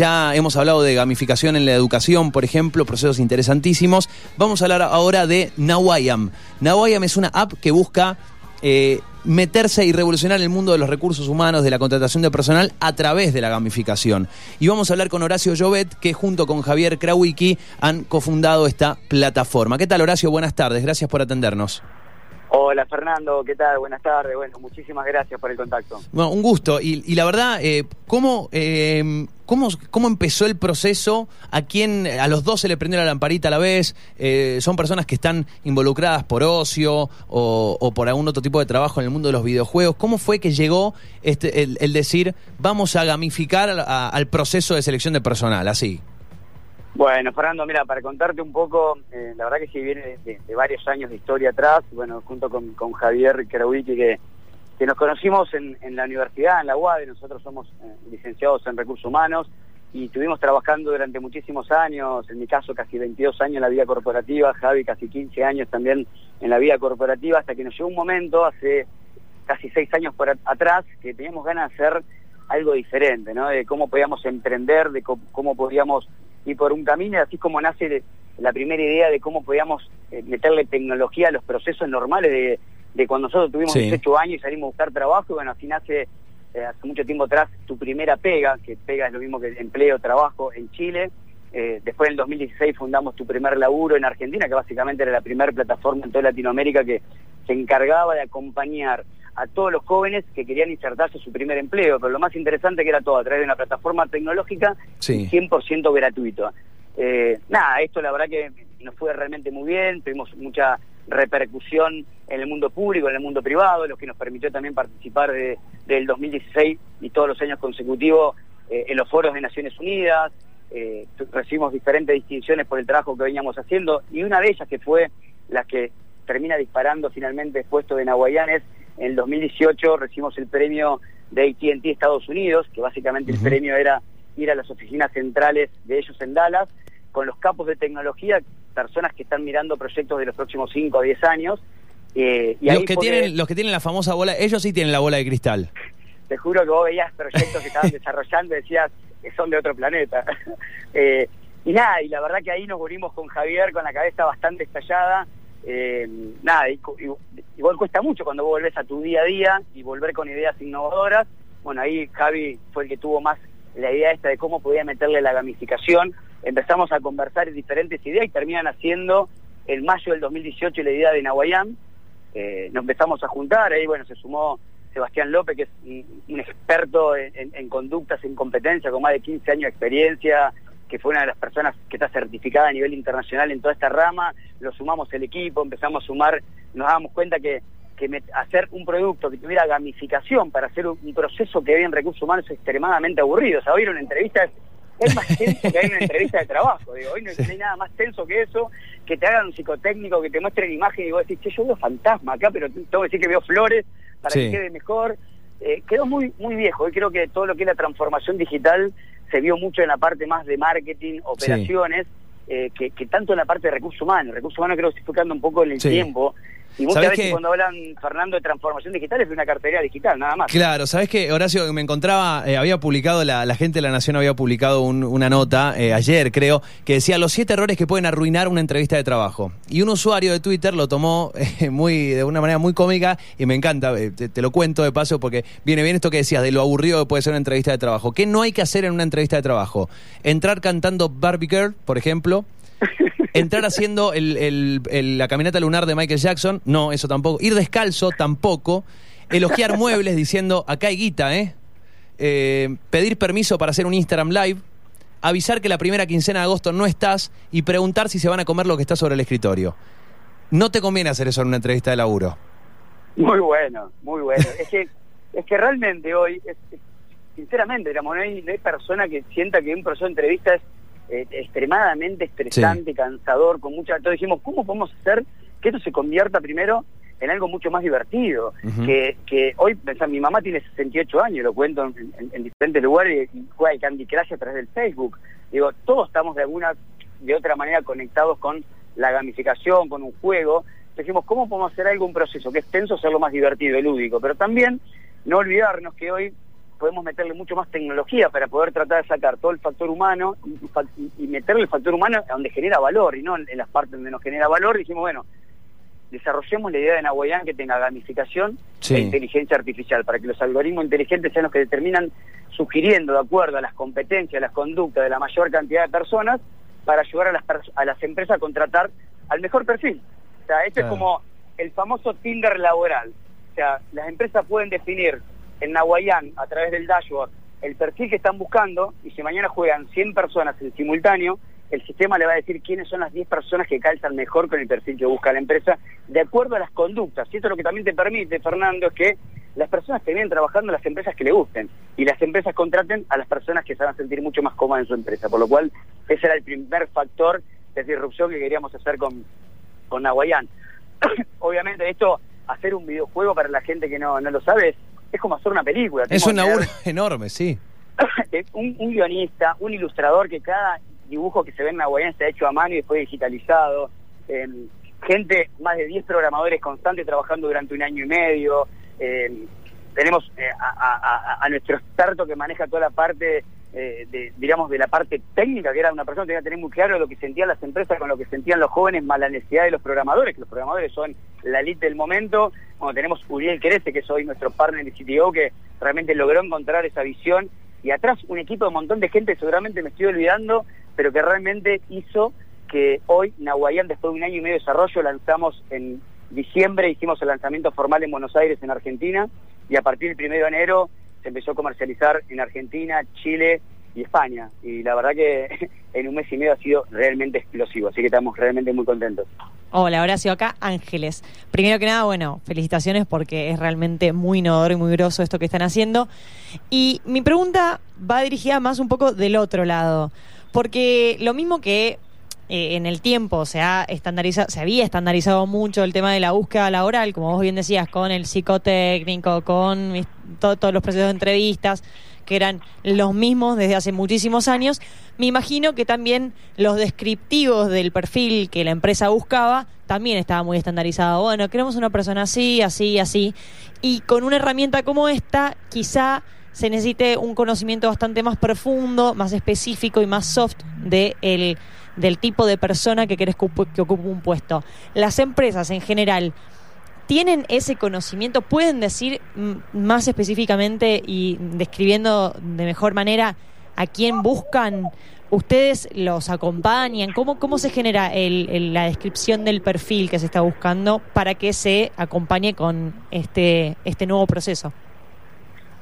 ya hemos hablado de gamificación en la educación, por ejemplo, procesos interesantísimos. Vamos a hablar ahora de Nawayam. Nawayam es una app que busca eh, meterse y revolucionar el mundo de los recursos humanos, de la contratación de personal a través de la gamificación. Y vamos a hablar con Horacio Llobet, que junto con Javier Krawicki han cofundado esta plataforma. ¿Qué tal, Horacio? Buenas tardes. Gracias por atendernos. Hola Fernando, ¿qué tal? Buenas tardes. Bueno, muchísimas gracias por el contacto. Bueno, un gusto. Y, la verdad, eh, ¿cómo, eh, cómo, ¿cómo empezó el proceso? ¿A quién, a los dos se le prendió la lamparita a la vez? Eh, ¿Son personas que están involucradas por ocio o, por algún otro tipo de trabajo en el mundo de los videojuegos? ¿Cómo fue que llegó este, el, decir, vamos a gamificar al proceso de selección de personal, así? Bueno, Fernando, mira, para contarte un poco, eh, la verdad que sí viene de, varios años de historia atrás, bueno, junto con, Javier Kerawicki, que, que nos conocimos en, la universidad, en la UAD, nosotros somos eh, licenciados en recursos humanos y estuvimos trabajando durante muchísimos años, en mi caso casi 22 años en la vida corporativa, Javi casi 15 años también en la vida corporativa, hasta que nos llegó un momento, hace casi seis años por atrás, que teníamos ganas de hacer algo diferente. De cómo podíamos emprender, de cómo podíamos y por un camino, así como nace la primera idea de cómo podíamos eh, meterle tecnología a los procesos normales de, de cuando nosotros tuvimos 18 años y salimos a buscar trabajo, y bueno, así nace eh, hace mucho tiempo atrás tu primera pega, que pega es lo mismo que empleo, trabajo en Chile. Eh, después en el 2016 fundamos tu primer laburo en Argentina, que básicamente era la primera plataforma en toda Latinoamérica que se encargaba de acompañar a todos los jóvenes que querían insertarse su primer empleo, pero lo más interesante que era todo a través de una plataforma tecnológica 100% gratuito. Eh, nada, esto la verdad que nos fue realmente muy bien, tuvimos mucha repercusión en el mundo público, en el mundo privado, lo que nos permitió también participar de, del 2016 y todos los años consecutivos eh, en los foros de Naciones Unidas, eh, recibimos diferentes distinciones por el trabajo que veníamos haciendo y una de ellas que fue la que termina disparando finalmente el puesto de Nahuayanes en el 2018 recibimos el premio de AT&T Estados Unidos, que básicamente el premio era ir a las oficinas centrales de ellos en Dallas, con los capos de tecnología, personas que están mirando proyectos de los próximos 5 o 10 años. Eh, y los, que tienen, los que tienen la famosa bola, ellos sí tienen la bola de cristal. Te juro que vos veías proyectos que estaban desarrollando y decías que son de otro planeta. Eh, y nada, y la verdad que ahí nos volvimos con Javier con la cabeza bastante estallada eh, nada, igual cuesta mucho cuando vos volvés a tu día a día y volver con ideas innovadoras. Bueno, ahí Javi fue el que tuvo más la idea esta de cómo podía meterle la gamificación. Empezamos a conversar diferentes ideas y terminan haciendo el mayo del 2018 la idea de Nahuayán. Eh, nos empezamos a juntar, ahí bueno, se sumó Sebastián López, que es un, experto en, en, conductas, en competencia, con más de 15 años de experiencia, que fue una de las personas que está certificada a nivel internacional en toda esta rama, lo sumamos el equipo, empezamos a sumar, nos damos cuenta que, hacer un producto que tuviera gamificación para hacer un, proceso que hoy en recursos humanos es extremadamente aburrido. O sea, hoy una entrevista es, más tenso que hay una entrevista de trabajo. Digo, hoy no, hay nada más tenso que eso, que te hagan un psicotécnico, que te muestren imagen y vos decís, che, yo veo fantasma acá, pero tengo que decir que veo flores para que quede mejor. Eh, quedó muy muy viejo. Hoy creo que todo lo que es la transformación digital se vio mucho en la parte más de marketing, operaciones, eh, que, tanto en la parte de recursos humanos. Recursos humanos creo que se fue quedando un poco en el tiempo y muchas veces cuando hablan, Fernando, de transformación digital es de una cartera digital, nada más. Claro, ¿sabes qué, Horacio? Me encontraba, eh, había publicado, la, gente de La Nación había publicado una nota eh, ayer, creo, que decía los siete errores que pueden arruinar una entrevista de trabajo. Y un usuario de Twitter lo tomó eh, muy de una manera muy cómica y me encanta, te, lo cuento de paso porque viene bien esto que decías, de lo aburrido que puede ser una entrevista de trabajo. ¿Qué no hay que hacer en una entrevista de trabajo? Entrar cantando Barbie Girl, por ejemplo. Entrar haciendo la caminata lunar de Michael Jackson, no, eso tampoco. Ir descalzo, tampoco. Elogiar muebles diciendo, acá hay guita, ¿eh? ¿eh? Pedir permiso para hacer un Instagram Live. Avisar que la primera quincena de agosto no estás y preguntar si se van a comer lo que está sobre el escritorio. No te conviene hacer eso en una entrevista de laburo. Muy bueno, muy bueno. es, que, es que realmente hoy, sinceramente, digamos, no hay, no hay persona que sienta que un proceso de entrevista es eh, extremadamente estresante, cansador, con mucha... Entonces dijimos, ¿cómo podemos hacer que esto se convierta primero en algo mucho más divertido? que, que hoy, pensá, mi mamá tiene 68 años, lo cuento en, diferentes lugares, y juega el Candy Crush a través del Facebook. Digo, todos estamos de alguna, de otra manera conectados con la gamificación, con un juego. Dijimos, ¿cómo podemos hacer algo, un proceso que es tenso, hacerlo más divertido y lúdico? Pero también no olvidarnos que hoy podemos meterle mucho más tecnología para poder tratar de sacar todo el factor humano y, meterle el factor humano donde genera valor y no en, las partes donde nos genera valor. dijimos, bueno, desarrollemos la idea de Nahuayán que tenga gamificación e inteligencia artificial, para que los algoritmos inteligentes sean los que determinan, sugiriendo de acuerdo a las competencias, a las conductas de la mayor cantidad de personas, para ayudar a las, a las empresas a contratar al mejor perfil. O sea, este es como el famoso Tinder laboral. O sea, las empresas pueden definir en Nahuayán, a través del dashboard, el perfil que están buscando, y si mañana juegan 100 personas en simultáneo, el sistema le va a decir quiénes son las 10 personas que calzan mejor con el perfil que busca la empresa, de acuerdo a las conductas. Y esto lo que también te permite, Fernando, es que las personas vienen trabajando en las empresas que le gusten y las empresas contraten a las personas que se van a sentir mucho más cómodas en su empresa. Por lo cual, ese era el primer factor de disrupción que queríamos hacer con, con Nahuayán. Obviamente, esto, hacer un videojuego para la gente que no, no lo sabe, como hacer una película. Es una obra enorme, sí. un, un guionista, un ilustrador que cada dibujo que se ve en Nahuayán se ha hecho a mano y después digitalizado. Em, gente, más de 10 programadores constantes trabajando durante un año y medio. Em, tenemos eh, a, nuestro experto que maneja toda la parte, eh, de, digamos, de la parte técnica, que era una persona que tenía que tener muy claro lo que sentían las empresas con lo que sentían los jóvenes, más la necesidad de los programadores, que los programadores son la elite del momento. Bueno, tenemos Uriel Crece, que es hoy nuestro partner de CTO, que realmente logró encontrar esa visión. Y atrás un equipo de un montón de gente, seguramente me estoy olvidando, pero que realmente hizo que hoy Nahuayán, después de un año y medio de desarrollo, lanzamos en diciembre, hicimos el lanzamiento formal en Buenos Aires, en Argentina, y a partir del 1 de enero se empezó a comercializar en Argentina, Chile y España. Y la verdad que en un mes y medio ha sido realmente explosivo, así que estamos realmente muy contentos. Hola, Horacio, acá Ángeles. Primero que nada, bueno, felicitaciones porque es realmente muy innovador y muy groso esto que están haciendo. Y mi pregunta va dirigida más un poco del otro lado. Porque lo mismo que eh, en el tiempo se ha estandarizado, se había estandarizado mucho el tema de la búsqueda laboral, como vos bien decías, con el psicotécnico, con todos los procesos de entrevistas, que eran los mismos desde hace muchísimos años. Me imagino que también los descriptivos del perfil que la empresa buscaba también estaba muy estandarizado. Bueno, queremos una persona así, así, así. Y con una herramienta como esta, quizá se necesite un conocimiento bastante más profundo, más específico y más soft de el, del tipo de persona que querés que ocupe un puesto. Las empresas en general tienen ese conocimiento, pueden decir más específicamente y describiendo de mejor manera a quién buscan. ¿Ustedes los acompañan? ¿Cómo, cómo se genera la descripción del perfil que se está buscando para que se acompañe con este, este nuevo proceso?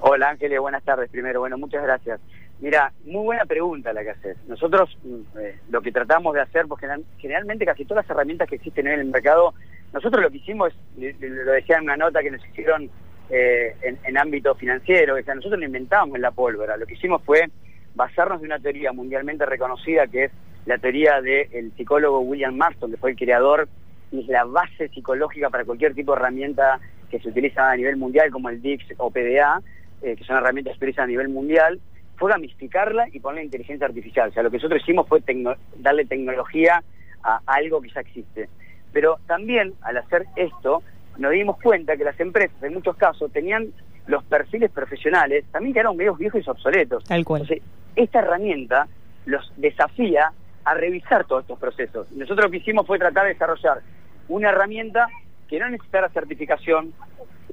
Hola Ángeles, buenas tardes primero. Bueno, muchas gracias. Mira, muy buena pregunta la que haces. Nosotros mm, eh, lo que tratamos de hacer, porque generalmente casi todas las herramientas que existen en el mercado, nosotros lo que hicimos, lo decía en una nota que nos hicieron eh, en, ámbito financiero, que nosotros no inventamos en la pólvora, lo que hicimos fue basarnos de una teoría mundialmente reconocida que es la teoría del psicólogo William Marston, que fue el creador y es la base psicológica para cualquier tipo de herramienta que se utiliza a nivel mundial como el DIX o PDA, eh, que son herramientas que a nivel mundial, fue gamificarla y ponerle inteligencia artificial. O sea, lo que nosotros hicimos fue darle tecnología a algo que ya existe. Pero también, al hacer esto, nos dimos cuenta que las empresas, en muchos casos, tenían los perfiles profesionales, también que eran medios viejos y obsoletos. Tal cual. Entonces, esta herramienta los desafía a revisar todos estos procesos. Nosotros lo que hicimos fue tratar de desarrollar una herramienta que no necesitara certificación.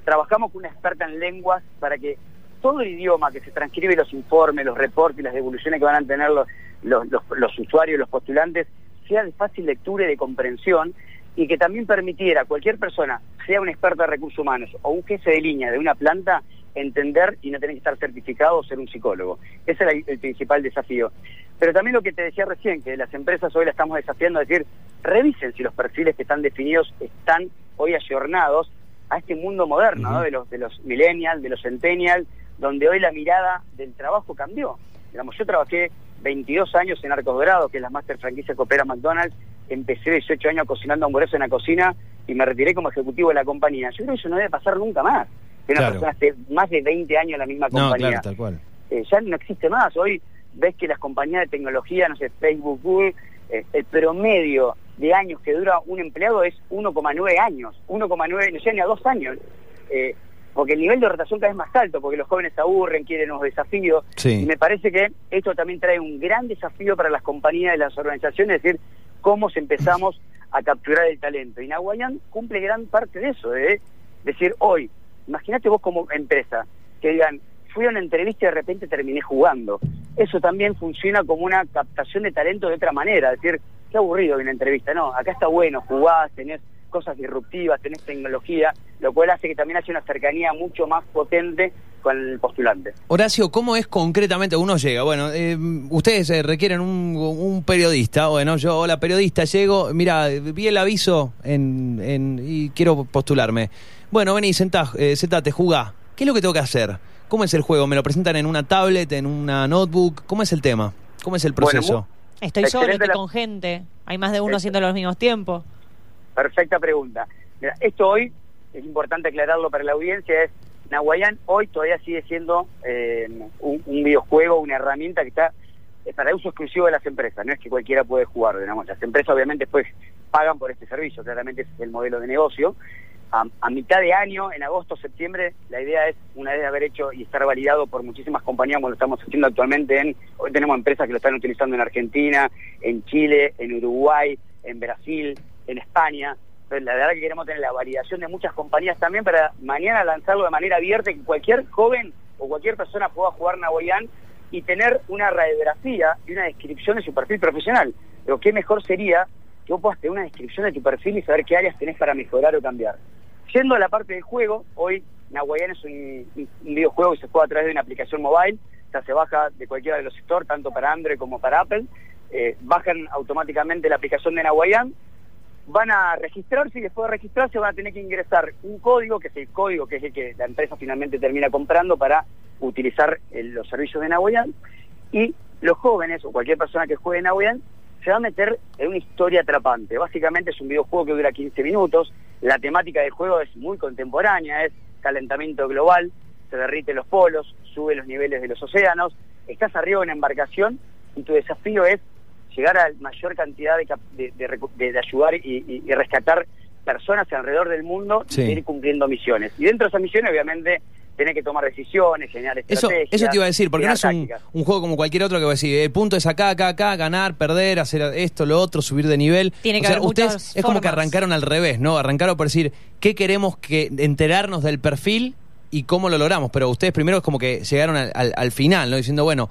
Trabajamos con una experta en lenguas para que todo el idioma que se transcribe los informes, los reportes y las devoluciones que van a tener los, los, los, usuarios, los postulantes, sea de fácil lectura y de comprensión y que también permitiera a cualquier persona, sea un experto de recursos humanos o un jefe de línea de una planta, entender y no tener que estar certificado o ser un psicólogo. Ese era el, principal desafío. Pero también lo que te decía recién, que las empresas hoy la estamos desafiando a decir, revisen si los perfiles que están definidos están hoy ayornados a este mundo moderno, de los de los millennials, de los centennials, donde hoy la mirada del trabajo cambió. Digamos, yo trabajé 22 años en Arcos Dorados, que es la master franquicia que opera McDonald's, empecé 18 años cocinando hamburguesas en la cocina y me retiré como ejecutivo de la compañía. Yo creo que eso no debe pasar nunca más. Que una persona esté más de 20 años en la misma compañía. tal cual. Eh, ya no existe más. Hoy ves que las compañías de tecnología, no sé, Facebook, Google, eh, el promedio de años que dura un empleado es 1,9 años, 1,9, no sé, ni a dos años. Eh, porque el nivel de rotación cada vez es más alto, porque los jóvenes se aburren, quieren nuevos desafíos, Sí. y me parece que esto también trae un gran desafío para las compañías y las organizaciones, es decir, cómo se empezamos a capturar el talento. Y Nahuayán cumple gran parte de eso, de decir, hoy, imagínate vos como empresa, que digan, fui a una entrevista y de repente terminé jugando. Eso también funciona como una captación de talento de otra manera, es decir, qué aburrido una entrevista, no, acá está bueno, jugás, tenés cosas disruptivas, tenés tecnología, lo cual hace que también haya una cercanía mucho más potente con el postulante. Horacio, ¿cómo es concretamente uno llega? Bueno, eh, ustedes eh, requieren un, un periodista. Bueno, yo, hola periodista, llego, mira, vi el aviso en, en- y quiero postularme. Bueno, vení, sentá, eh, sentate, jugá. ¿Qué es lo que tengo que hacer? ¿Cómo es el juego? ¿Me lo presentan en una tablet, en una notebook? ¿Cómo es el tema? ¿Cómo es el Bueno, proceso? Estoy solo, estoy la- con gente. Hay más de uno Ex- haciéndolo al mismo tiempo. Perfecta pregunta. Esto hoy, es importante aclararlo para la audiencia, es Nahuayán hoy todavía sigue siendo eh, un, videojuego, una herramienta que está eh, para uso exclusivo de las empresas, no es que cualquiera puede jugar, digamos. Las empresas obviamente pues pagan por este servicio, claramente es el modelo de negocio. A, a mitad de año, en agosto, septiembre, la idea es, una vez de haber hecho y estar validado por muchísimas compañías, como lo estamos haciendo actualmente en, hoy tenemos empresas que lo están utilizando en Argentina, en Chile, en Uruguay, en Brasil, en España. La verdad que queremos tener la validación de muchas compañías también para mañana lanzarlo de manera abierta y que cualquier joven o cualquier persona pueda jugar Nahuayán y tener una radiografía y una descripción de su perfil profesional. Pero qué mejor sería que vos puedas tener una descripción de tu perfil y saber qué áreas tenés para mejorar o cambiar. Yendo a la parte del juego, hoy Nahuayán es un, un videojuego que se juega a través de una aplicación mobile, o sea, se baja de cualquiera de los sectores, tanto para Android como para Apple, eh, bajan automáticamente la aplicación de Nahuayán, van a registrarse y después de registrarse van a tener que ingresar un código, que es el código que es el que la empresa finalmente termina comprando para utilizar eh, los servicios de Nahuayán, y los jóvenes o cualquier persona que juegue Nahuayán se va a meter en una historia atrapante. Básicamente es un videojuego que dura 15 minutos, la temática del juego es muy contemporánea, es calentamiento global, se derriten los polos, sube los niveles de los océanos, estás arriba de una embarcación y tu desafío es llegar a la mayor cantidad de, de, de ayudar y, y- y rescatar personas alrededor del mundo Sí. y ir cumpliendo misiones. Y dentro de esas misiones, obviamente, tenés que tomar decisiones, generar Eso, estrategias. eso te iba a decir, porque no es un, juego como cualquier otro que va a decir, el punto es acá, acá, acá, ganar, perder, hacer esto, lo otro, subir de nivel. Tiene O que sea, haber ustedes es como que arrancaron al revés, ¿no? Arrancaron por decir, ¿qué queremos que enterarnos del perfil y cómo lo logramos? Pero ustedes primero es como que llegaron al, al- al final, ¿no? Diciendo, bueno,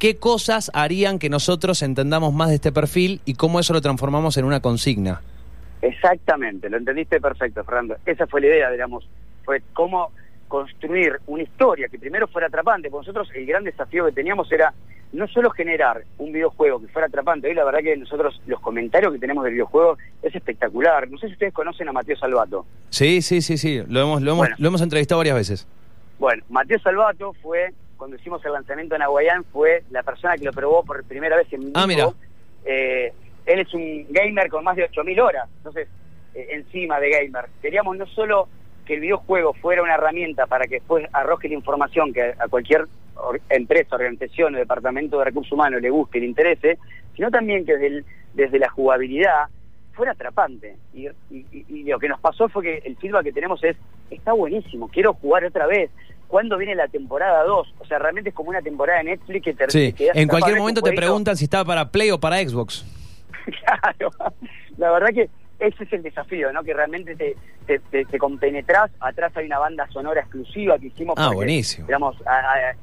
¿qué cosas harían que nosotros entendamos más de este perfil y cómo eso lo transformamos en una consigna? Exactamente, lo entendiste perfecto, Fernando. Esa fue la idea, digamos, fue cómo construir una historia que primero fuera atrapante. Porque nosotros el gran desafío que teníamos era no solo generar un videojuego que fuera atrapante, hoy la verdad que nosotros los comentarios que tenemos del videojuego es espectacular. No sé si ustedes conocen a Mateo Salvato. Sí, sí, sí, sí, lo hemos, lo hemos, Bueno. lo hemos entrevistado varias veces. Bueno, Mateo Salvato fue, cuando hicimos el lanzamiento en Aguayán, fue la persona que lo probó por primera vez en vivo. Ah, mira. Eh, él es un gamer con más de 8.000 horas, entonces, eh, encima de gamer. Queríamos no solo que el videojuego fuera una herramienta para que después arroje la información que a cualquier or- empresa, organización o departamento de recursos humanos le guste y le interese, sino también que desde, el- desde la jugabilidad fuera atrapante. Y- y lo que nos pasó fue que el feedback que tenemos es, está buenísimo, quiero jugar otra vez. ¿Cuándo viene la temporada 2? O sea, realmente es como una temporada de Netflix que te Sí, en cualquier momento te preguntan si estaba para Play o para Xbox. claro, la verdad que ese es el desafío, ¿no? Que realmente te, te, te, te compenetrás. Atrás hay una banda sonora exclusiva que hicimos. Ah, porque, buenísimo. Digamos, a- a-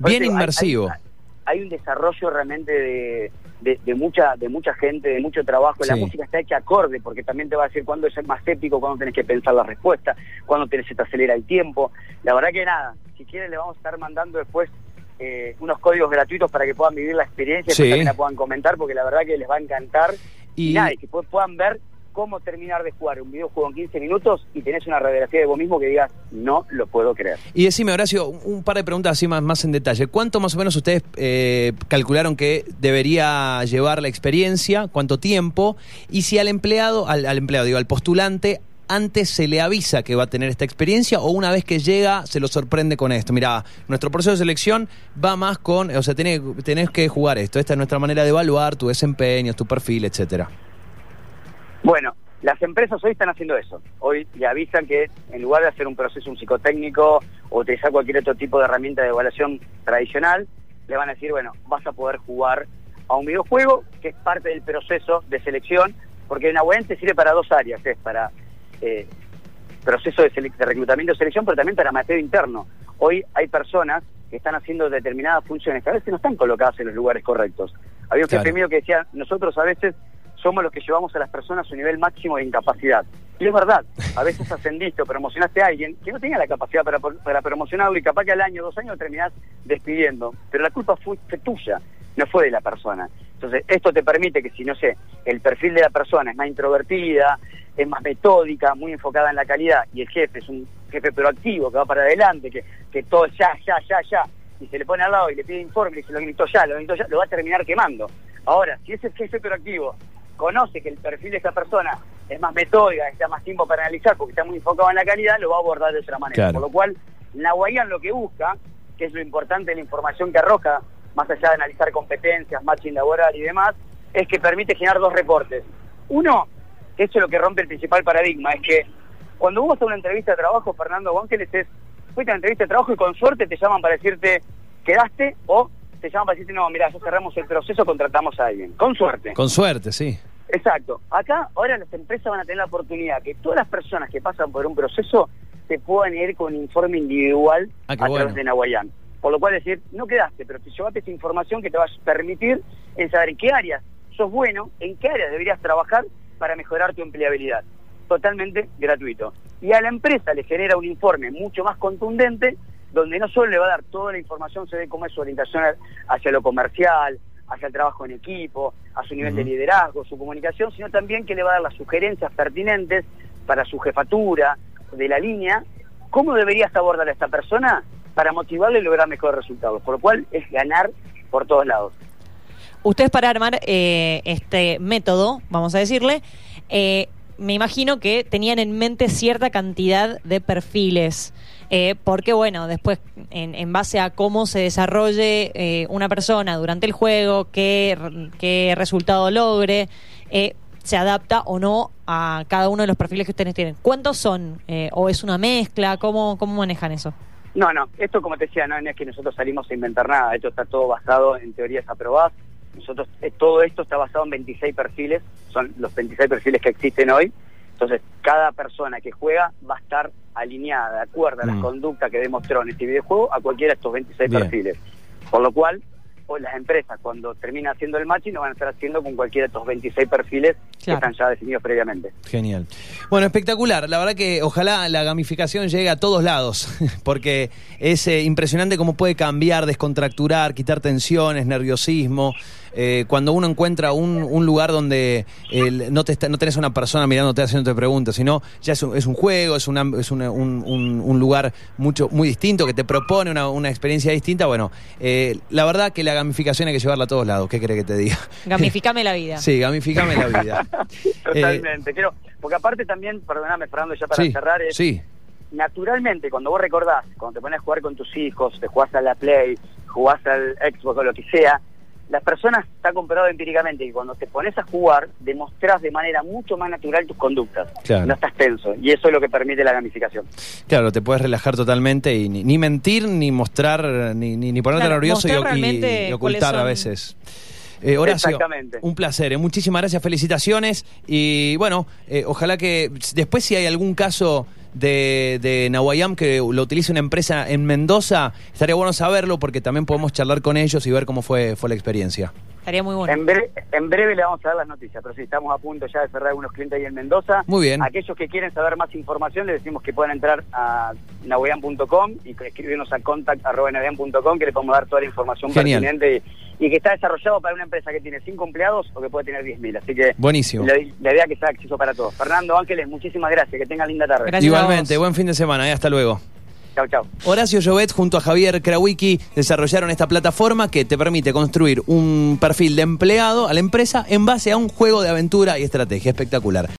por Bien hay- inmersivo. Hay, hay un desarrollo realmente de, de, de mucha de mucha gente, de mucho trabajo. La música está hecha acorde, porque también te va a decir cuándo es más épico, cuándo tenés que pensar la respuesta, cuándo tenés que te acelera el tiempo. La verdad que nada, si quieren le vamos a estar mandando después eh, unos códigos gratuitos para que puedan vivir la experiencia y Sí. también la puedan comentar, porque la verdad que les va a encantar. Y- Y, nada, y que pu- puedan ver cómo terminar de jugar un videojuego en 15 minutos y tenés una radiografía de vos mismo que digas, no lo puedo creer. Y decime, Horacio, un par de preguntas así más, más en detalle. ¿Cuánto más o menos ustedes eh, calcularon que debería llevar la experiencia? ¿Cuánto tiempo? Y si al empleado, al, al empleado, digo, al postulante, antes se le avisa que va a tener esta experiencia o una vez que llega se lo sorprende con esto. Mira, nuestro proceso de selección va más con, o sea, tenés, tenés que jugar esto. Esta es nuestra manera de evaluar tu desempeño, tu perfil, etcétera. Bueno, Las empresas hoy están haciendo eso. Hoy le avisan que en lugar de hacer un proceso un psicotécnico o utilizar cualquier otro tipo de herramienta de evaluación tradicional, le van a decir, bueno, vas a poder jugar a un videojuego que es parte del proceso de selección, porque en Nahuel te sirve para dos áreas, es para eh, proceso de, de reclutamiento y selección, pero también para mateo interno. Hoy hay personas que están haciendo determinadas funciones que a veces no están colocadas en los lugares correctos. Había un Claro. jefe mío que decía, nosotros a veces somos los que llevamos a las personas a su nivel máximo de incapacidad. Y es verdad, a veces ascendiste o promocionaste a alguien que no tenía la capacidad para, para promocionarlo y capaz que al año, dos años terminás despidiendo. Pero la culpa fue, fue tuya, no fue de la persona. Entonces, esto te permite que si, no sé, el perfil de la persona es más introvertida, es más metódica, muy enfocada en la calidad, y el jefe es un jefe proactivo, que va para adelante, que, que todo ya, ya, ya, ya, y se le pone al lado y le pide informe y se lo gritó ya, lo gritó ya, lo va a terminar quemando. Ahora, si ese jefe proactivo conoce que el perfil de esta persona es más metódica, está más tiempo para analizar porque está muy enfocado en la calidad, lo va a abordar de otra manera. Claro. Por lo cual, la Guayán lo que busca, que es lo importante de la información que arroja, más allá de analizar competencias, matching laboral y demás, es que permite generar dos reportes. Uno, que eso es lo que rompe el principal paradigma, es que cuando vos a una entrevista de trabajo, Fernando Ángeles, es, fuiste a una entrevista de trabajo y con suerte te llaman para decirte, quedaste, o te llaman para decirte, no, mira, ya cerramos el proceso, contratamos a alguien. Con suerte. Con suerte, sí. Exacto. Acá ahora las empresas van a tener la oportunidad que todas las personas que pasan por un proceso se puedan ir con un informe individual Ah, a través de Nahuayán. Por lo cual decir, no quedaste, pero te llevaste esa información que te va a permitir en saber en qué áreas sos bueno, en qué áreas deberías trabajar para mejorar tu empleabilidad. Totalmente gratuito. Y a la empresa le genera un informe mucho más contundente donde no solo le va a dar toda la información, se ve cómo es su orientación hacia lo comercial, hacia el trabajo en equipo, a su nivel de liderazgo, su comunicación, sino también que le va a dar las sugerencias pertinentes para su jefatura de la línea, cómo deberías abordar a esta persona para motivarle y lograr mejores resultados. Por lo cual es ganar por todos lados. Ustedes para armar eh, este método, vamos a decirle, eh, me imagino que tenían en mente cierta cantidad de perfiles. eh, porque bueno, después en, en base a cómo se desarrolle eh, una persona durante el juego, qué, qué resultado logre, eh, se adapta o no a cada uno de los perfiles que ustedes tienen. ¿Cuántos son? Eh, ¿O es una mezcla? ¿Cómo, cómo manejan eso? No, no, esto como te decía, no es que nosotros salimos a inventar nada, esto está todo basado en teorías aprobadas. Nosotros, eh, todo esto está basado en 26 perfiles, son los 26 perfiles que existen hoy. Entonces, cada persona que juega va a estar alineada, de acuerdo a las Mm. conductas que demostró en este videojuego, a cualquiera de estos 26 Bien. perfiles. Por lo cual, hoy las empresas, cuando terminan haciendo el matching, lo van a estar haciendo con cualquiera de estos 26 perfiles que están ya definidos previamente. Genial. Bueno, espectacular. La verdad que ojalá la gamificación llegue a todos lados, porque es eh, impresionante cómo puede cambiar, descontracturar, quitar tensiones, nerviosismo. Eh, cuando uno encuentra un, un lugar donde el- no, te está- no tenés una persona mirándote haciéndote preguntas, sino ya es un, es un juego, es, una- es una- un, un- un lugar mucho muy distinto que te propone una, una experiencia distinta. Bueno, eh, la verdad que la gamificación hay que llevarla a todos lados. ¿Qué crees que te diga? Gamificame la vida. Sí, gamificame la vida. Totalmente. Quiero, porque aparte también, perdóname Fernando, ya para sí, cerrar, es, sí. naturalmente, cuando vos recordás, cuando te pones a jugar con tus hijos, te jugás a la Play, jugás al Xbox o lo que sea, las personas está comprobado empíricamente que cuando te pones a jugar, demostrás de manera mucho más natural tus conductas. Claro. No estás tenso. Y eso es lo que permite la gamificación. Claro, te puedes relajar totalmente y ni, ni mentir, ni mostrar, ni, ni, ni ponerte Claro, nervioso y, y- ocultar a veces. Eh, Horacio, Exactamente. un placer, eh, muchísimas gracias, felicitaciones y bueno, eh, ojalá que después si hay algún caso de, de Nahuayam que lo utilice una empresa en Mendoza, estaría bueno saberlo porque también podemos charlar con ellos y ver cómo fue, fue la experiencia. Estaría muy bueno. En, bre- en breve le vamos a dar las noticias, pero sí, estamos a punto ya de cerrar algunos clientes ahí en Mendoza. Muy bien. Aquellos que quieren saber más información, les decimos que puedan entrar a nahuean.com y escribirnos a contact.nahuean.com que le podemos dar toda la información Genial. pertinente y, y que está desarrollado para una empresa que tiene 5 empleados o que puede tener 10.000. Así que Buenísimo. la, la idea es que sea acceso para todos. Fernando Ángeles, muchísimas gracias. Que tengan linda tarde. Gracias Igualmente, buen fin de semana, eh, hasta luego. Chau, chau. Horacio Llobet junto a Javier Krawicki desarrollaron esta plataforma que te permite construir un perfil de empleado a la empresa en base a un juego de aventura y estrategia espectacular.